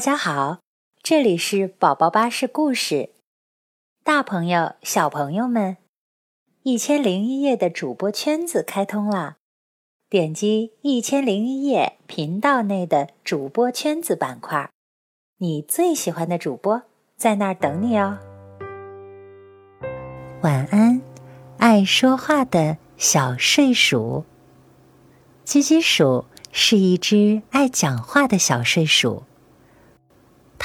大家好，这里是宝宝巴士故事。大朋友、小朋友们，一千零一夜的主播圈子开通啦！点击一千零一夜频道内的主播圈子板块，你最喜欢的主播在那儿等你哦。晚安，爱说话的小睡鼠。叽叽鼠是一只爱讲话的小睡鼠。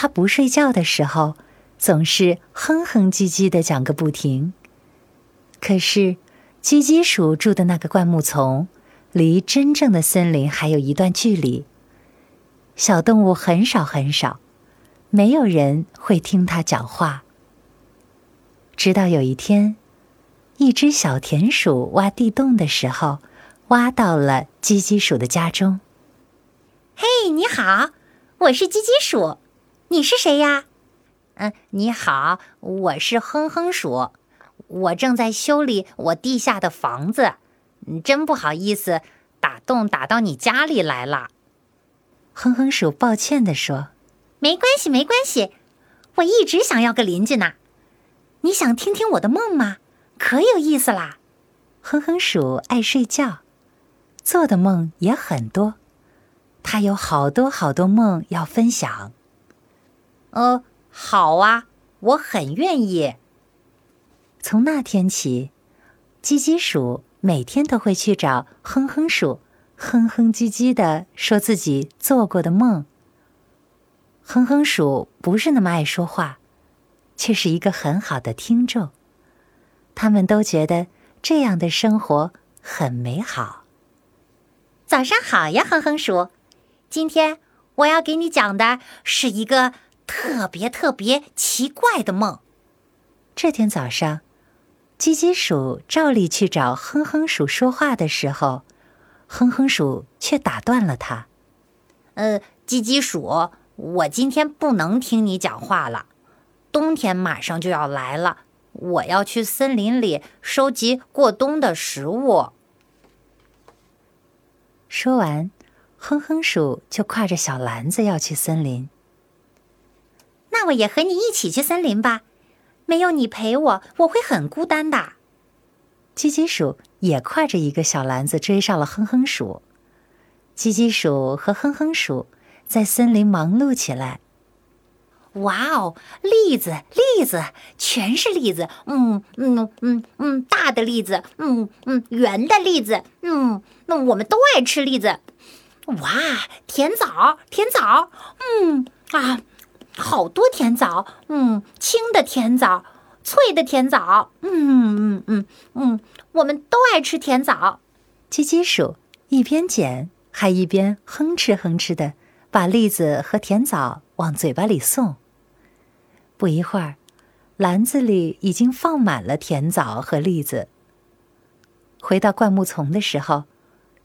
它不睡觉的时候，总是哼哼唧唧的讲个不停。可是，叽叽鼠住的那个灌木丛，离真正的森林还有一段距离。小动物很少很少，没有人会听它讲话。直到有一天，一只小田鼠挖地洞的时候，挖到了叽叽鼠的家中。嘿，你好，我是叽叽鼠。你是谁呀？嗯，你好，我是哼哼鼠，我正在修理我地下的房子，真不好意思，打洞打到你家里来了。哼哼鼠抱歉地说：“没关系，没关系，我一直想要个邻居呢。你想听听我的梦吗？可有意思啦！”哼哼鼠爱睡觉，做的梦也很多，他有好多好多梦要分享。呃，好啊，我很愿意。从那天起，叽叽鼠每天都会去找哼哼鼠，哼哼唧唧的说自己做过的梦。哼哼鼠不是那么爱说话，却是一个很好的听众。他们都觉得这样的生活很美好。早上好呀，哼哼鼠，今天我要给你讲的是一个。特别特别奇怪的梦。这天早上，叽叽鼠照例去找哼哼鼠说话的时候，哼哼鼠却打断了他。呃，叽叽鼠，我今天不能听你讲话了。冬天马上就要来了，我要去森林里收集过冬的食物。说完，哼哼鼠就挎着小篮子要去森林。那我也和你一起去森林吧，没有你陪我，我会很孤单的。叽叽鼠也挎着一个小篮子追上了哼哼鼠。叽叽鼠和哼哼鼠在森林忙碌起来。哇哦，栗子，栗子，全是栗子，嗯嗯嗯嗯，大的栗子，嗯嗯，圆的栗子，嗯，那我们都爱吃栗子。哇，甜枣，甜枣，嗯啊。好多甜枣，嗯，青的甜枣，脆的甜枣，嗯嗯嗯嗯，我们都爱吃甜枣。叽叽鼠一边捡，还一边哼哧哼哧的把栗子和甜枣往嘴巴里送。不一会儿，篮子里已经放满了甜枣和栗子。回到灌木丛的时候，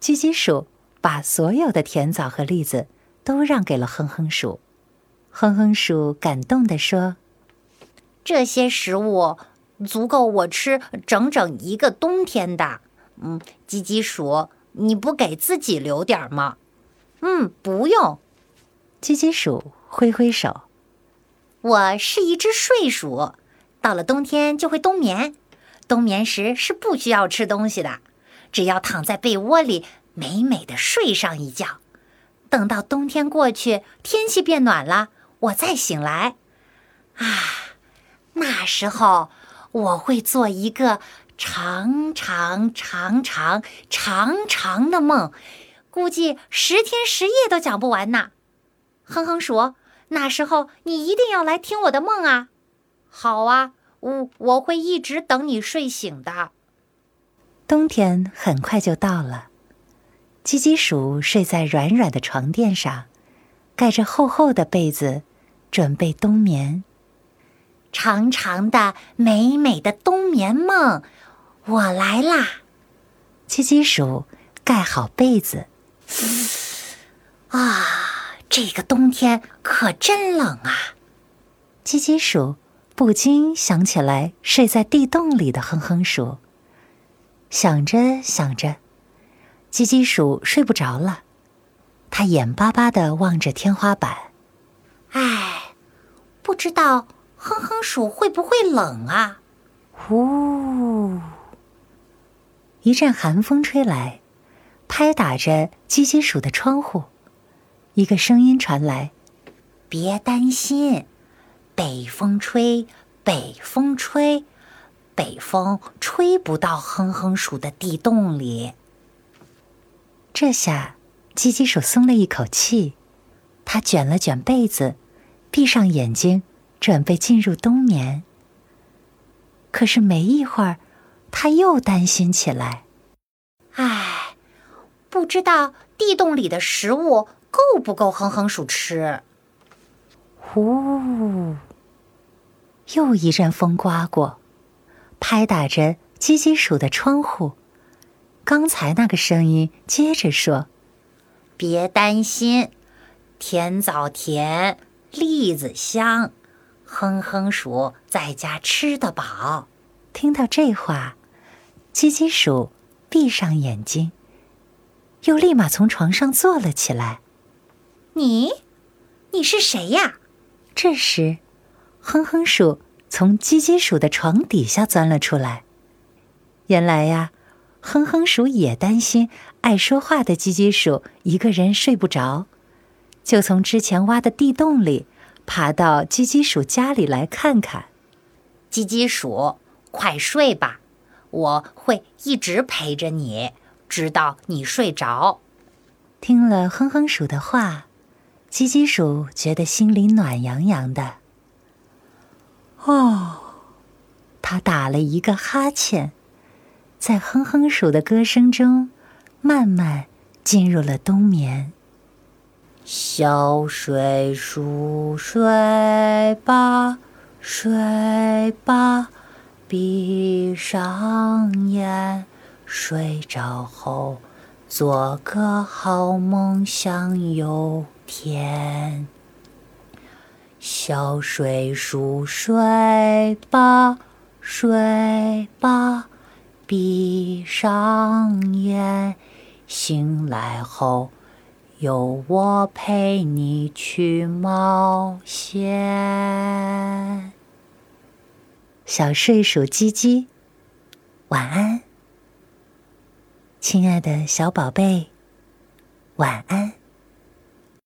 叽叽鼠把所有的甜枣和栗子都让给了哼哼鼠。哼哼鼠感动地说：“这些食物足够我吃整整一个冬天的。嗯，叽叽鼠，你不给自己留点吗？嗯，不用。叽叽鼠挥挥手。我是一只睡鼠，到了冬天就会冬眠。冬眠时是不需要吃东西的，只要躺在被窝里美美的睡上一觉。等到冬天过去，天气变暖了。”我再醒来，啊，那时候我会做一个长长长长长长的梦，估计十天十夜都讲不完呢。哼哼鼠，那时候你一定要来听我的梦啊！好啊，我我会一直等你睡醒的。冬天很快就到了，叽叽鼠睡在软软的床垫上，盖着厚厚的被子。准备冬眠，长长的、美美的冬眠梦，我来啦！叽叽鼠盖好被子，啊，这个冬天可真冷啊！叽叽鼠不禁想起来睡在地洞里的哼哼鼠，想着想着，叽叽鼠睡不着了，它眼巴巴的望着天花板，唉。知道哼哼鼠会不会冷啊？呼，一阵寒风吹来，拍打着叽叽鼠的窗户。一个声音传来：“别担心，北风吹，北风吹，北风吹不到哼哼鼠的地洞里。”这下，叽叽鼠松了一口气，它卷了卷被子，闭上眼睛，准备进入冬眠。可是没一会儿，它又担心起来：“唉，不知道地洞里的食物够不够哼哼鼠吃。”呼，又一阵风刮过，拍打着叽叽鼠的窗户。刚才那个声音接着说：“别担心，甜枣甜，栗子香，哼哼鼠在家吃得饱。”听到这话，叽叽鼠闭上眼睛，又立马从床上坐了起来。“你，你是谁呀？”这时，哼哼鼠从叽叽鼠的床底下钻了出来。原来呀。哼哼鼠也担心爱说话的叽叽鼠一个人睡不着，就从之前挖的地洞里爬到叽叽鼠家里来看看。叽叽鼠，快睡吧，我会一直陪着你，直到你睡着。听了哼哼鼠的话，叽叽鼠觉得心里暖洋洋的。哦，他打了一个哈欠。在哼哼鼠的歌声中，慢慢进入了冬眠。小睡鼠睡吧，睡吧，闭上眼，睡着后做个好梦，想有天。小睡鼠睡吧，睡吧。闭上眼，醒来后有我陪你去冒险。小睡鼠叽叽，晚安，亲爱的小宝贝，晚安。